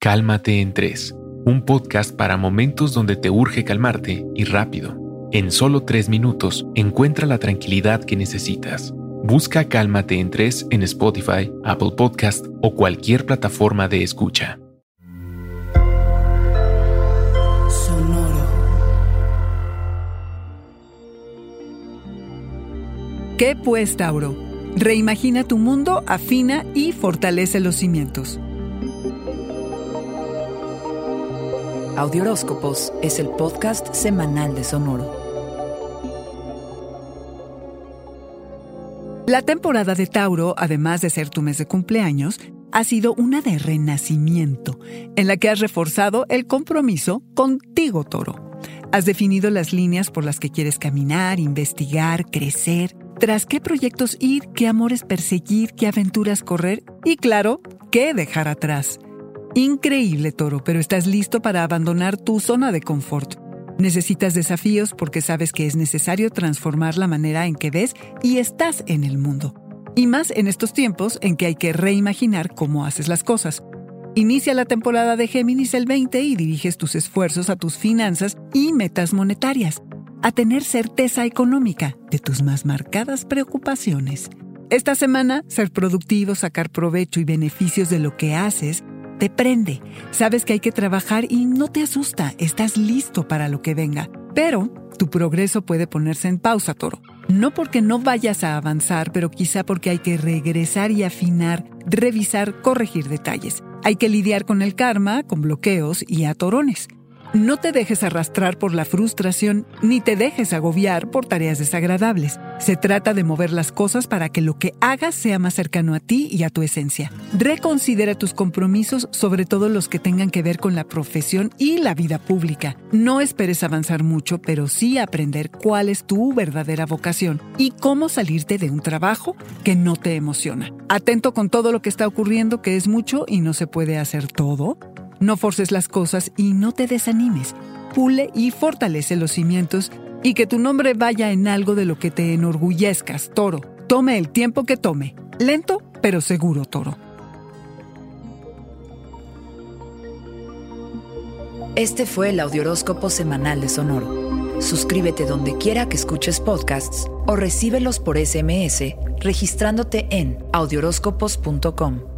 Cálmate en 3, un podcast para momentos donde te urge calmarte y rápido. En solo 3 minutos encuentra la tranquilidad que necesitas. Busca Cálmate en 3 en Spotify, Apple Podcast o cualquier plataforma de escucha. Sonoro. ¿Qué pues, Tauro? Reimagina tu mundo, afina y fortalece los cimientos. Audioróscopos es el podcast semanal de Sonoro. La temporada de Tauro, además de ser tu mes de cumpleaños, ha sido una de renacimiento, en la que has reforzado el compromiso contigo, Toro. Has definido las líneas por las que quieres caminar, investigar, crecer, tras qué proyectos ir, qué amores perseguir, qué aventuras correr y, claro, qué dejar atrás. Increíble, Toro, pero estás listo para abandonar tu zona de confort. Necesitas desafíos porque sabes que es necesario transformar la manera en que ves y estás en el mundo. Y más en estos tiempos en que hay que reimaginar cómo haces las cosas. Inicia la temporada de Géminis el 20 y diriges tus esfuerzos a tus finanzas y metas monetarias, a tener certeza económica de tus más marcadas preocupaciones. Esta semana, ser productivo, sacar provecho y beneficios de lo que haces te prende. Sabes que hay que trabajar y no te asusta, estás listo para lo que venga. Pero tu progreso puede ponerse en pausa, toro. No porque no vayas a avanzar, pero quizá porque hay que regresar y afinar, revisar, corregir detalles. Hay que lidiar con el karma, con bloqueos y atorones. No te dejes arrastrar por la frustración ni te dejes agobiar por tareas desagradables. Se trata de mover las cosas para que lo que hagas sea más cercano a ti y a tu esencia. Reconsidera tus compromisos, sobre todo los que tengan que ver con la profesión y la vida pública. No esperes avanzar mucho, pero sí aprender cuál es tu verdadera vocación y cómo salirte de un trabajo que no te emociona. Atento con todo lo que está ocurriendo, que es mucho y no se puede hacer todo. No forces las cosas y no te desanimes. Pule y fortalece los cimientos y que tu nombre vaya en algo de lo que te enorgullezcas, toro. Tome el tiempo que tome. Lento, pero seguro, toro. Este fue el Audioróscopo semanal de Sonoro. Suscríbete donde quiera que escuches podcasts o recíbelos por SMS registrándote en audioróscopos.com.